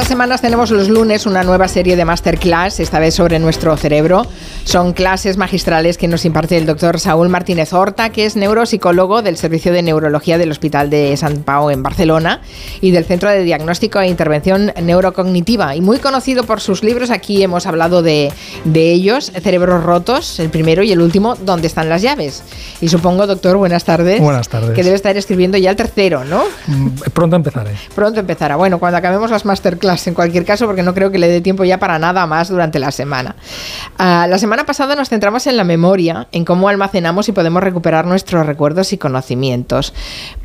estas semanas tenemos los lunes una nueva serie de masterclass, esta vez sobre nuestro cerebro. Son clases magistrales que nos imparte el doctor Saúl Martínez Horta, que es neuropsicólogo del Servicio de Neurología del Hospital de San Pau en Barcelona y del Centro de Diagnóstico e Intervención Neurocognitiva. Y muy conocido por sus libros, aquí hemos hablado de, de ellos, Cerebros Rotos, el primero y el último, ¿Dónde están las llaves? Y supongo, doctor, buenas tardes. Buenas tardes. Que debe estar escribiendo ya el tercero, ¿no? Mm, pronto empezaré. Pronto empezará. Bueno, cuando acabemos las masterclass, en cualquier caso, porque no creo que le dé tiempo ya para nada más durante la semana. Ah, la semana pasada nos centramos en la memoria, en cómo almacenamos y podemos recuperar nuestros recuerdos y conocimientos.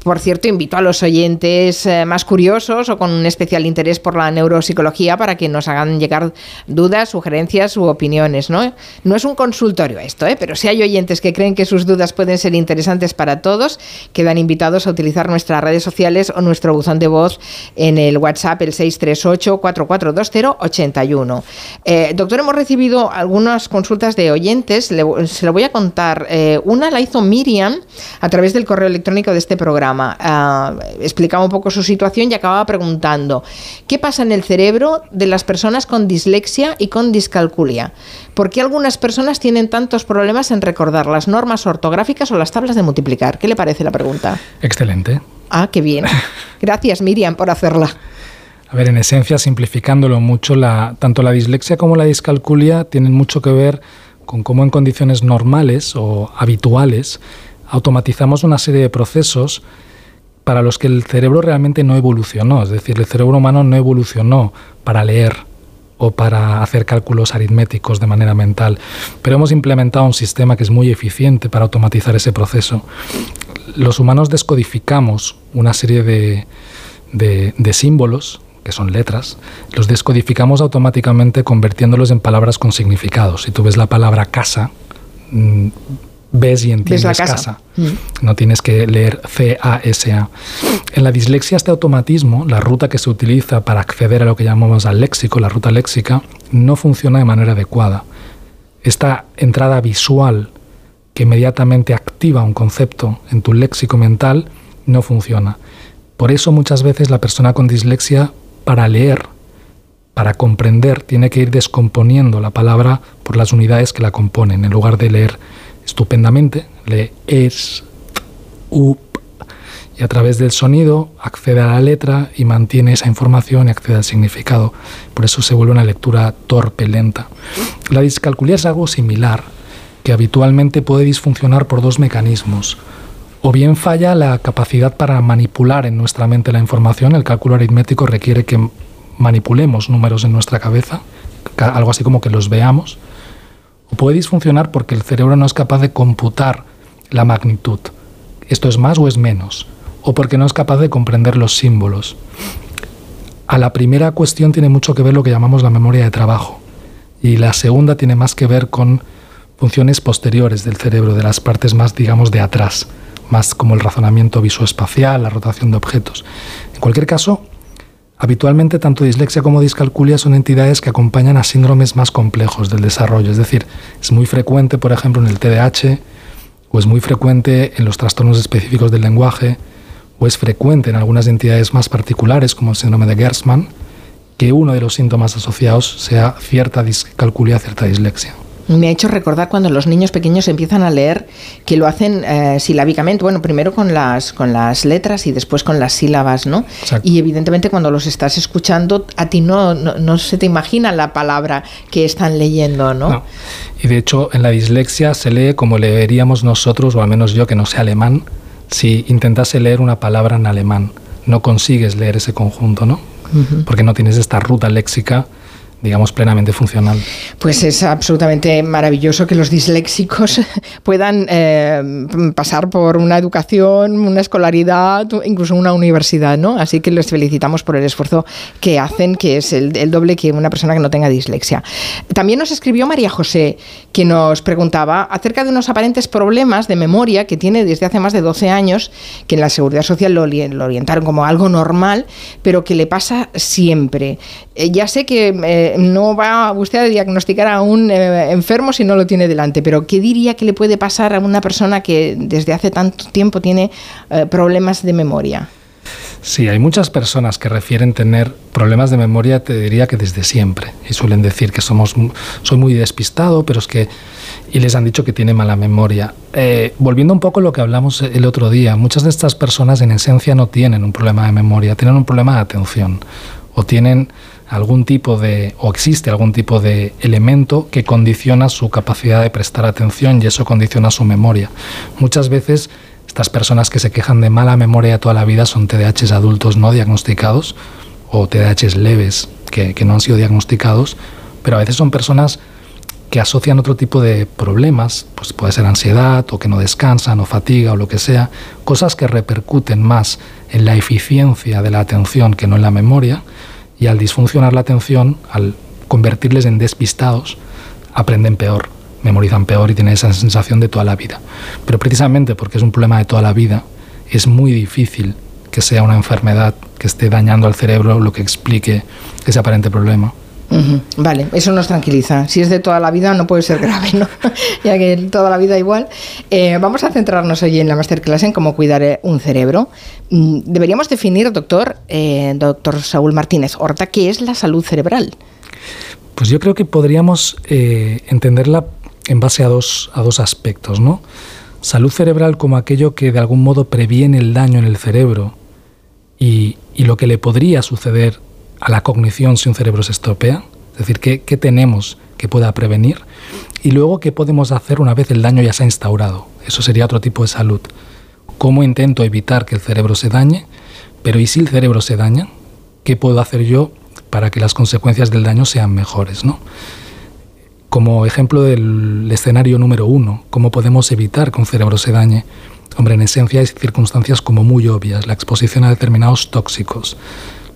Por cierto, invito a los oyentes eh, más curiosos o con un especial interés por la neuropsicología para que nos hagan llegar dudas, sugerencias u opiniones. No, no es un consultorio esto, ¿eh? pero si hay oyentes que creen que sus dudas pueden ser interesantes para todos, quedan invitados a utilizar nuestras redes sociales o nuestro buzón de voz en el WhatsApp, el 638-442081. Eh, doctor, hemos recibido algunas consultas de oyentes, se lo voy a contar. Eh, una la hizo Miriam a través del correo electrónico de este programa. Ah, explicaba un poco su situación y acababa preguntando, ¿qué pasa en el cerebro de las personas con dislexia y con discalculia? ¿Por qué algunas personas tienen tantos problemas en recordar las normas ortográficas o las tablas de multiplicar? ¿Qué le parece la pregunta? Excelente. Ah, qué bien. Gracias, Miriam, por hacerla. A ver, en esencia, simplificándolo mucho, tanto la dislexia como la discalculia tienen mucho que ver con cómo en condiciones normales o habituales automatizamos una serie de procesos para los que el cerebro realmente no evolucionó. Es decir, el cerebro humano no evolucionó para leer o para hacer cálculos aritméticos de manera mental, pero hemos implementado un sistema que es muy eficiente para automatizar ese proceso. Los humanos descodificamos una serie de, símbolos que son letras, los descodificamos automáticamente convirtiéndolos en palabras con significados. Si tú ves la palabra casa, mm, ves y entiendes casa. Mm. No tienes que leer C-A-S-A. En la dislexia, este automatismo, la ruta que se utiliza para acceder a lo que llamamos al léxico, la ruta léxica, no funciona de manera adecuada. Esta entrada visual que inmediatamente activa un concepto en tu léxico mental no funciona. Por eso muchas veces la persona con dislexia, para leer, para comprender, tiene que ir descomponiendo la palabra por las unidades que la componen, en lugar de leer estupendamente, lee es, up, y a través del sonido accede a la letra y mantiene esa información y accede al significado. Por eso se vuelve una lectura torpe, lenta. La discalculia es algo similar, que habitualmente puede disfuncionar por dos mecanismos. O bien falla la capacidad para manipular en nuestra mente la información, el cálculo aritmético requiere que manipulemos números en nuestra cabeza, algo así como que los veamos, o puede disfuncionar porque el cerebro no es capaz de computar la magnitud. Esto es más o es menos. O porque no es capaz de comprender los símbolos. A la primera cuestión tiene mucho que ver lo que llamamos la memoria de trabajo. Y la segunda tiene más que ver con funciones posteriores del cerebro, de las partes más, digamos, de atrás, más como el razonamiento visoespacial, la rotación de objetos. En cualquier caso, Habitualmente, tanto dislexia como discalculia son entidades que acompañan a síndromes más complejos del desarrollo. Es decir, es muy frecuente, por ejemplo, en el TDAH, o es muy frecuente en los trastornos específicos del lenguaje, o es frecuente en algunas entidades más particulares, como el síndrome de Gertzmann, que uno de los síntomas asociados sea cierta discalculia, cierta dislexia me ha hecho recordar cuando los niños pequeños empiezan a leer que lo hacen eh, silábicamente, bueno, primero con las, con las letras y después con las sílabas, ¿no? Y evidentemente cuando los estás escuchando, a ti no, no, se te imagina la palabra que están leyendo, ¿no? Y de hecho en la dislexia se lee como leeríamos nosotros, o al menos yo que no sé alemán, si intentase leer una palabra en alemán. No consigues leer ese conjunto, ¿no? Porque no tienes esta ruta léxica digamos, plenamente funcional. Pues es absolutamente maravilloso que los disléxicos puedan eh, pasar por una educación, una escolaridad, incluso una universidad, ¿no? Así que les felicitamos por el esfuerzo que hacen, que es el, doble que una persona que no tenga dislexia. También nos escribió María José, que nos preguntaba acerca de unos aparentes problemas de memoria que tiene desde hace más de 12 años, que en la Seguridad Social lo orientaron como algo normal, pero que le pasa siempre. Eh, ya sé que eh, no va usted a diagnosticar a un eh, enfermo si no lo tiene delante, pero ¿qué diría que le puede pasar a una persona que desde hace tanto tiempo tiene problemas de memoria? Sí, hay muchas personas que refieren tener problemas de memoria, te diría que desde siempre. Y suelen decir que somos, soy muy despistado, pero es que... Y les han dicho que tiene mala memoria. Volviendo un poco a lo que hablamos el otro día, muchas de estas personas en esencia no tienen un problema de memoria, tienen un problema de atención. O tienen algún tipo de, o existe algún tipo de elemento que condiciona su capacidad de prestar atención y eso condiciona su memoria. Muchas veces estas personas que se quejan de mala memoria toda la vida son TDAHs adultos no diagnosticados o TDAHs leves que, no han sido diagnosticados, pero a veces son personas que asocian otro tipo de problemas, pues puede ser ansiedad o que no descansan o fatiga o lo que sea, cosas que repercuten más en la eficiencia de la atención que no en la memoria, y al disfuncionar la atención, al convertirles en despistados, aprenden peor memorizan peor y tienen esa sensación de toda la vida. Pero precisamente porque es un problema de toda la vida, es muy difícil que sea una enfermedad que esté dañando al cerebro lo que explique ese aparente problema. Vale, eso nos tranquiliza. Si es de toda la vida no puede ser grave, ¿no? ya que toda la vida igual. Eh, vamos a centrarnos hoy en la masterclass en cómo cuidar eh, un cerebro. Mm, deberíamos definir, doctor, eh, doctor Saúl Martínez Horta, qué es la salud cerebral. Pues yo creo que podríamos entenderla en base a dos, a dos aspectos, ¿no? Salud cerebral como aquello que de algún modo previene el daño en el cerebro y, lo que le podría suceder a la cognición si un cerebro se estropea, es decir, ¿qué, qué tenemos que pueda prevenir y luego qué podemos hacer una vez el daño ya se ha instaurado. Eso sería otro tipo de salud. ¿Cómo intento evitar que el cerebro se dañe? Pero ¿y si el cerebro se daña? ¿Qué puedo hacer yo para que las consecuencias del daño sean mejores? ¿no? como ejemplo del escenario número uno, cómo podemos evitar que un cerebro se dañe. Hombre, en esencia hay circunstancias como muy obvias, la exposición a determinados tóxicos,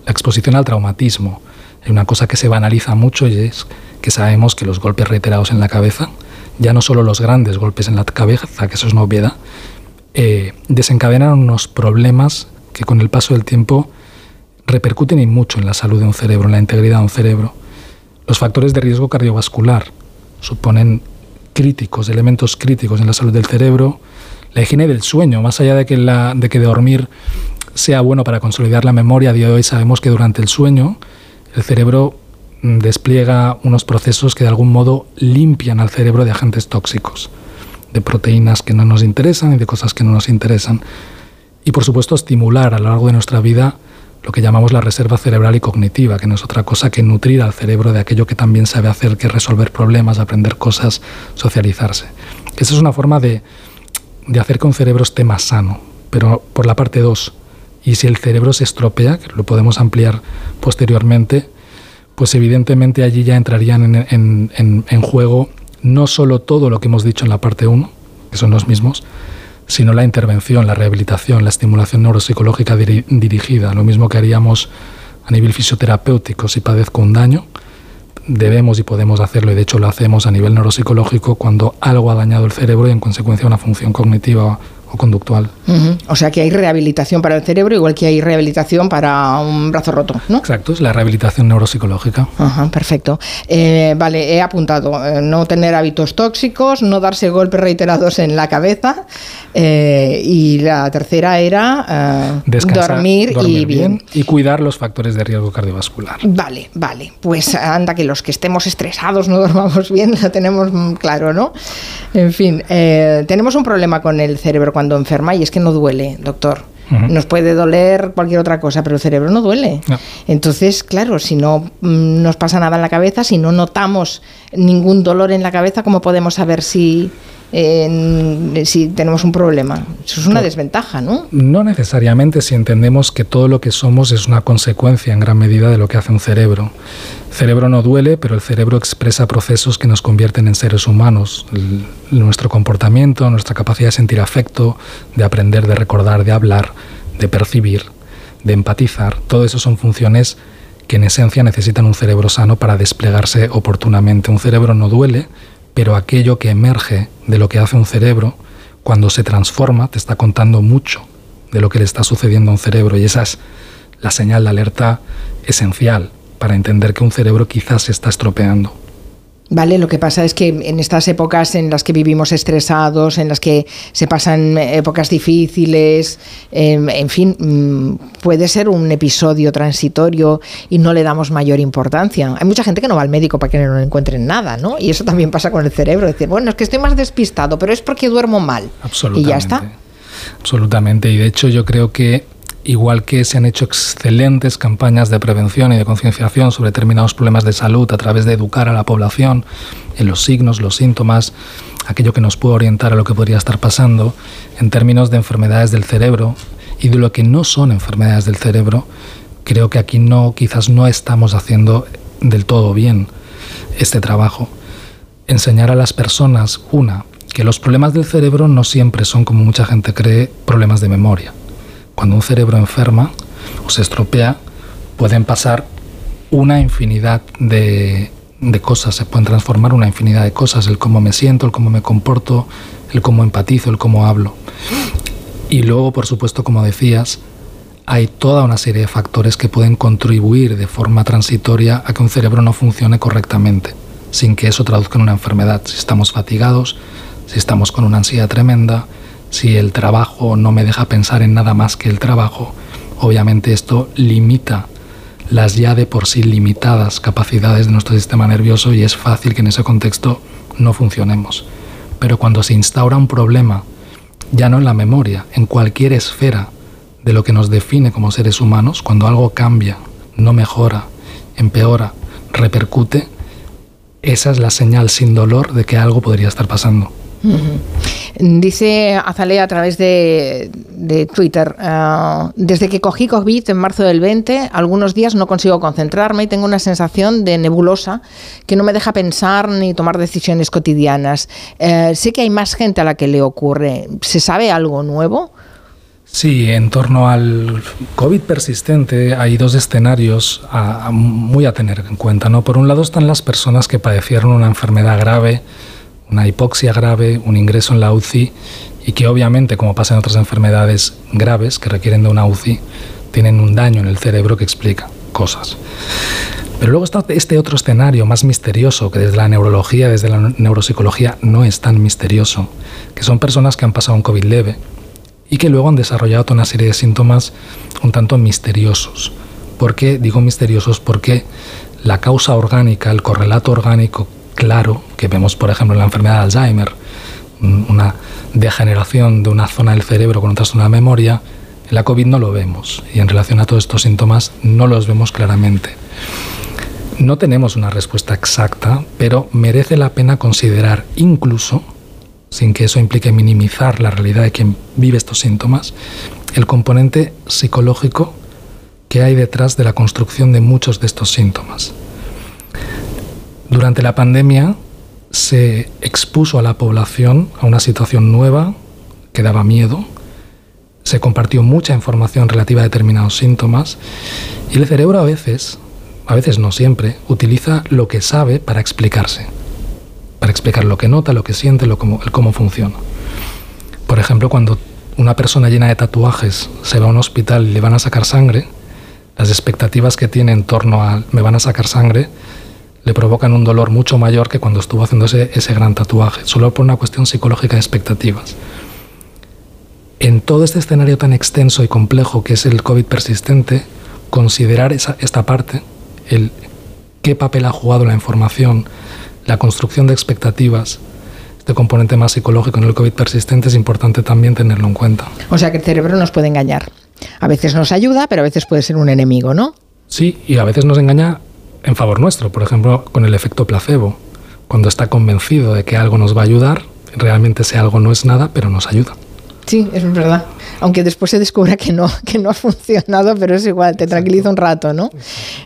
la exposición al traumatismo. Hay una cosa que se banaliza mucho y es que sabemos que los golpes reiterados en la cabeza, ya no solo los grandes golpes en la cabeza, que eso es una obviedad, eh, desencadenan unos problemas que con el paso del tiempo repercuten y mucho en la salud de un cerebro, en la integridad de un cerebro. Los factores de riesgo cardiovascular, suponen críticos, elementos críticos en la salud del cerebro. La higiene del sueño, más allá de que, la, de que dormir sea bueno para consolidar la memoria, a día de hoy sabemos que durante el sueño el cerebro mm, despliega unos procesos que de algún modo limpian al cerebro de agentes tóxicos, de proteínas que no nos interesan y de cosas que no nos interesan. Y por supuesto estimular a lo largo de nuestra vida lo que llamamos la reserva cerebral y cognitiva, que no es otra cosa que nutrir al cerebro de aquello que también sabe hacer, que resolver problemas, aprender cosas, socializarse. Esa es una forma de, de hacer que un cerebro esté más sano, pero por la parte 2. Y si el cerebro se estropea, que lo podemos ampliar posteriormente, pues evidentemente allí ya entrarían en, juego no solo todo lo que hemos dicho en la parte 1, que son los mismos, sino la intervención, la rehabilitación, la estimulación neuropsicológica dirigida, lo mismo que haríamos a nivel fisioterapéutico si padezco un daño, debemos y podemos hacerlo, y de hecho lo hacemos a nivel neuropsicológico cuando algo ha dañado el cerebro y en consecuencia una función cognitiva o conductual. O sea que hay rehabilitación para el cerebro, igual que hay rehabilitación para un brazo roto, ¿no? Exacto, es la rehabilitación neuropsicológica. Ajá, perfecto. Eh, vale, he apuntado, eh, no tener hábitos tóxicos, no darse golpes reiterados en la cabeza, eh, y la tercera era dormir, y bien. Y cuidar los factores de riesgo cardiovascular. Vale, vale. Pues anda que los que estemos estresados no dormamos bien, lo tenemos claro, ¿no? En fin, tenemos un problema con el cerebro cuando enferma y es que no duele, doctor. Nos puede doler cualquier otra cosa, pero el cerebro no duele. Entonces, claro, si no mm, nos pasa nada en la cabeza, si no notamos ningún dolor en la cabeza, ¿cómo podemos saber si, si tenemos un problema. Eso es una desventaja, ¿no? No necesariamente si entendemos que todo lo que somos es una consecuencia en gran medida de lo que hace un cerebro. El cerebro no duele, pero el cerebro expresa procesos que nos convierten en seres humanos. nuestro comportamiento, nuestra capacidad de sentir afecto, de aprender, de recordar, de hablar, de percibir, de empatizar, todo eso son funciones que en esencia necesitan un cerebro sano para desplegarse oportunamente. Un cerebro no duele, pero aquello que emerge de lo que hace un cerebro, cuando se transforma, te está contando mucho de lo que le está sucediendo a un cerebro y esa es la señal de alerta esencial para entender que un cerebro quizás se está estropeando. Vale, lo que pasa es que en estas épocas en las que vivimos estresados, en las que se pasan épocas difíciles, em, en fin, mm, puede ser un episodio transitorio y no le damos mayor importancia. Hay mucha gente que no va al médico para que no encuentren nada, ¿no? Y eso también pasa con el cerebro, decir, bueno, es que estoy más despistado, pero es porque duermo mal. Absolutamente. Y ya está. Absolutamente. Y de hecho yo creo que igual que se han hecho excelentes campañas de prevención y de concienciación sobre determinados problemas de salud a través de educar a la población en los signos, los síntomas, aquello que nos puede orientar a lo que podría estar pasando, en términos de enfermedades del cerebro y de lo que no son enfermedades del cerebro, creo que aquí no, quizás no estamos haciendo del todo bien este trabajo. Enseñar a las personas, una, que los problemas del cerebro no siempre son, como mucha gente cree, problemas de memoria cuando un cerebro enferma o se estropea, pueden pasar una infinidad de, cosas, se pueden transformar una infinidad de cosas, el cómo me siento, el cómo me comporto, el cómo empatizo, el cómo hablo. Y luego, por supuesto, como decías, hay toda una serie de factores que pueden contribuir de forma transitoria a que un cerebro no funcione correctamente, sin que eso traduzca en una enfermedad. Si estamos fatigados, si estamos con una ansiedad tremenda, si el trabajo no me deja pensar en nada más que el trabajo, obviamente esto limita las ya de por sí limitadas capacidades de nuestro sistema nervioso y es fácil que en ese contexto no funcionemos. Pero cuando se instaura un problema, ya no en la memoria, en cualquier esfera de lo que nos define como seres humanos, cuando algo cambia, no mejora, empeora, repercute, esa es la señal sin dolor de que algo podría estar pasando. Dice Azalea a través de, Twitter, ah, desde que cogí COVID en marzo del 20, algunos días no consigo concentrarme y tengo una sensación de nebulosa que no me deja pensar ni tomar decisiones cotidianas. Eh, sé que hay más gente a la que le ocurre. ¿Se sabe algo nuevo? Sí, en torno al COVID persistente hay dos escenarios muy a tener en cuenta. ¿no? Por un lado están las personas que padecieron una enfermedad grave, una hipoxia grave, un ingreso en la UCI y que obviamente, como pasa en otras enfermedades graves que requieren de una UCI, tienen un daño en el cerebro que explica cosas. Pero luego está este otro escenario más misterioso, que desde la neurología, desde la neuropsicología no es tan misterioso, que son personas que han pasado un COVID leve y que luego han desarrollado toda una serie de síntomas un tanto misteriosos. ¿Por qué digo misteriosos? Porque la causa orgánica, el correlato orgánico claro que vemos, por ejemplo, en la enfermedad de Alzheimer, una degeneración de una zona del cerebro con otra zona de memoria, en la COVID no lo vemos y en relación a todos estos síntomas no los vemos claramente. No tenemos una respuesta exacta, pero merece la pena considerar incluso, sin que eso implique minimizar la realidad de quien vive estos síntomas, el componente psicológico que hay detrás de la construcción de muchos de estos síntomas. Durante la pandemia se expuso a la población a una situación nueva que daba miedo, se compartió mucha información relativa a determinados síntomas y el cerebro a veces, a veces no siempre, utiliza lo que sabe para explicarse, para explicar lo que nota, lo que siente, lo cómo, cómo funciona. Por ejemplo, cuando una persona llena de tatuajes se va a un hospital y le van a sacar sangre, las expectativas que tiene en torno a me van a sacar sangre le provocan un dolor mucho mayor que cuando estuvo haciéndose ese gran tatuaje, solo por una cuestión psicológica de expectativas. En todo este escenario tan extenso y complejo que es el COVID persistente, considerar esa, esta parte, el qué papel ha jugado la información, la construcción de expectativas, este componente más psicológico en el COVID persistente es importante también tenerlo en cuenta. O sea que el cerebro nos puede engañar. A veces nos ayuda, pero a veces puede ser un enemigo, ¿no? Sí, y a veces nos engaña en favor nuestro, por ejemplo, con el efecto placebo. Cuando está convencido de que algo nos va a ayudar, realmente ese algo no es nada, pero nos ayuda. Sí, es verdad. Aunque después se descubra que no, que no ha funcionado, pero es igual, te tranquiliza un rato, ¿no?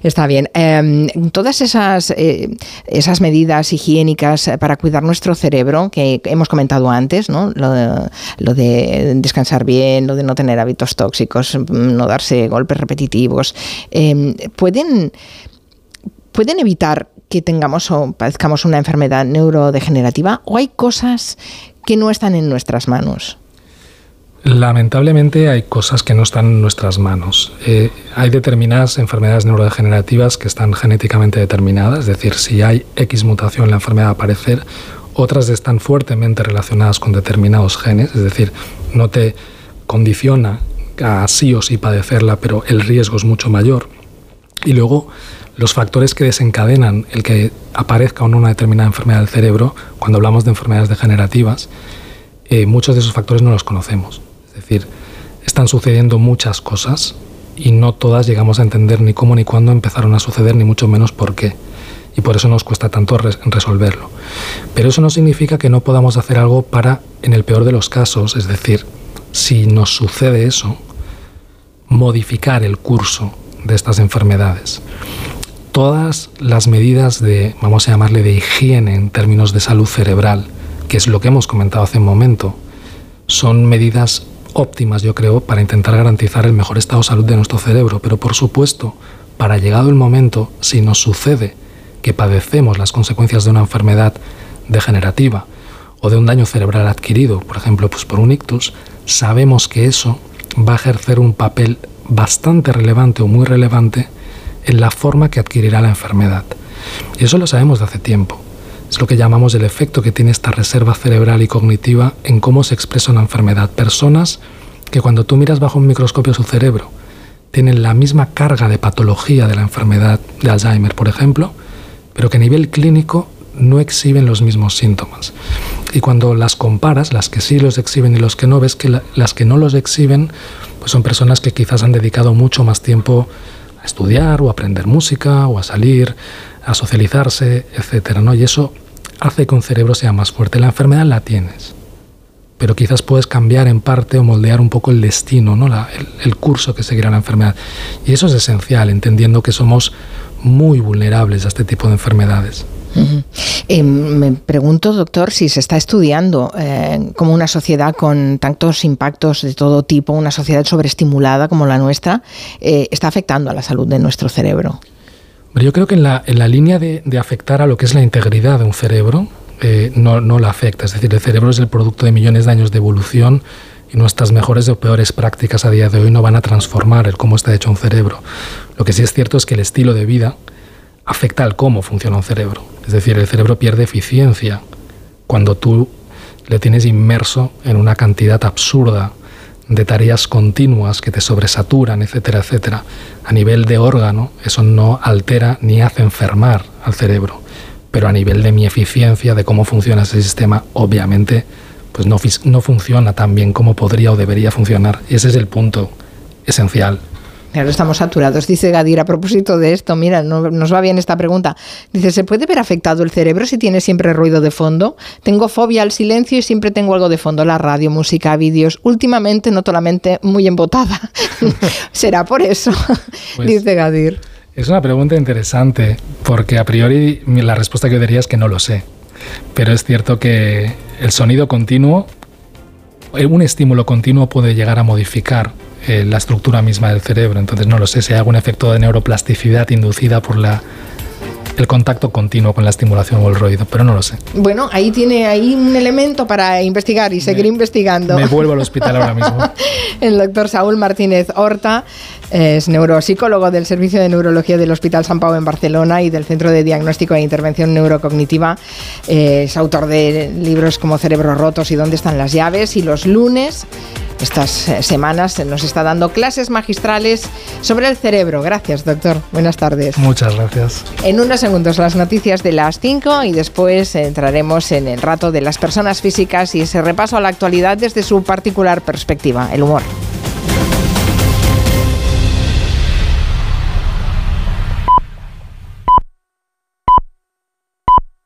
Está bien. Em, todas esas, eh, esas medidas higiénicas para cuidar nuestro cerebro, que hemos comentado antes, ¿no? Lo de, lo de descansar bien, lo de no tener hábitos tóxicos, no darse golpes repetitivos, em, pueden pueden evitar que tengamos o padezcamos una enfermedad neurodegenerativa o hay cosas que no están en nuestras manos? Lamentablemente hay cosas que no están en nuestras manos. Eh, hay determinadas enfermedades neurodegenerativas que están genéticamente determinadas, es decir, si hay X mutación la enfermedad va a aparecer, otras están fuertemente relacionadas con determinados genes, es decir, no te condiciona a sí o sí padecerla, pero el riesgo es mucho mayor. Y luego los factores que desencadenan el que aparezca una determinada enfermedad del cerebro, cuando hablamos de enfermedades degenerativas, eh, muchos de esos factores no los conocemos. Es decir, están sucediendo muchas cosas y no todas llegamos a entender ni cómo ni cuándo empezaron a suceder, ni mucho menos por qué. Y por eso nos cuesta tanto resolverlo. Pero eso no significa que no podamos hacer algo para, en el peor de los casos, es decir, si nos sucede eso, modificar el curso de estas enfermedades. Todas las medidas de, vamos a llamarle, de higiene en términos de salud cerebral, que es lo que hemos comentado hace un momento, son medidas óptimas, yo creo, para intentar garantizar el mejor estado de salud de nuestro cerebro. Pero por supuesto, para llegado el momento, si nos sucede que padecemos las consecuencias de una enfermedad degenerativa o de un daño cerebral adquirido, por ejemplo, pues por un ictus, sabemos que eso va a ejercer un papel bastante relevante o muy relevante en la forma que adquirirá la enfermedad. Y eso lo sabemos de hace tiempo. Es lo que llamamos el efecto que tiene esta reserva cerebral y cognitiva en cómo se expresa una enfermedad. Personas que cuando tú miras bajo un microscopio su cerebro tienen la misma carga de patología de la enfermedad de Alzheimer, por ejemplo, pero que a nivel clínico no exhiben los mismos síntomas. Y cuando las comparas, las que sí los exhiben y los que no, ves que las que no los exhiben pues son personas que quizás han dedicado mucho más tiempo a estudiar o a aprender música o a salir, a socializarse, etcétera, ¿no? Y eso hace que un cerebro sea más fuerte. La enfermedad la tienes, pero quizás puedes cambiar en parte o moldear un poco el destino, ¿no? el, curso que seguirá la enfermedad. Y eso es esencial, entendiendo que somos muy vulnerables a este tipo de enfermedades. Eh, me pregunto, doctor, si se está estudiando eh, como una sociedad con tantos impactos de todo tipo, una sociedad sobreestimulada como la nuestra, eh, está afectando a la salud de nuestro cerebro. Yo creo que en la, línea de, afectar a lo que es la integridad de un cerebro, eh, no, no la afecta. Es decir, el cerebro es el producto de millones de años de evolución y nuestras mejores o peores prácticas a día de hoy no van a transformar el cómo está hecho un cerebro. Lo que sí es cierto es que el estilo de vida afecta al cómo funciona un cerebro. Es decir, el cerebro pierde eficiencia cuando tú le tienes inmerso en una cantidad absurda de tareas continuas que te sobresaturan, etcétera, etcétera, a nivel de órgano, eso no altera ni hace enfermar al cerebro. Pero a nivel de mi eficiencia, de cómo funciona ese sistema, obviamente, pues no, no funciona tan bien como podría o debería funcionar. Ese es el punto esencial. Claro, estamos saturados. Dice Gadir a propósito de esto, mira, nos va bien esta pregunta. Dice, ¿se puede ver afectado el cerebro si tiene siempre ruido de fondo? Tengo fobia al silencio y siempre tengo algo de fondo, la radio, música, vídeos. Últimamente noto la mente muy embotada. ¿Será por eso? Pues dice Gadir. Es una pregunta interesante, porque a priori la respuesta que yo diría es que no lo sé. Pero es cierto que el sonido continuo, un estímulo continuo puede llegar a modificar eh, la estructura misma del cerebro. Entonces no lo sé si hay algún efecto de neuroplasticidad inducida por la el contacto continuo con la estimulación o el ruido, pero no lo sé. Bueno, ahí tiene ahí un elemento para investigar y seguir investigando. Me vuelvo al hospital ahora mismo. el doctor Saúl Martínez Horta es neuropsicólogo del Servicio de Neurología del Hospital San Pau en Barcelona y del Centro de Diagnóstico e Intervención Neurocognitiva. Es autor de libros como Cerebros Rotos y Dónde están las llaves. Y los lunes estas eh, semanas nos está dando clases magistrales sobre el cerebro. Gracias, doctor. Buenas tardes. Muchas gracias. En unos segundos las noticias de las 5 y después entraremos en el rato de las personas físicas y ese repaso a la actualidad desde su particular perspectiva, el humor.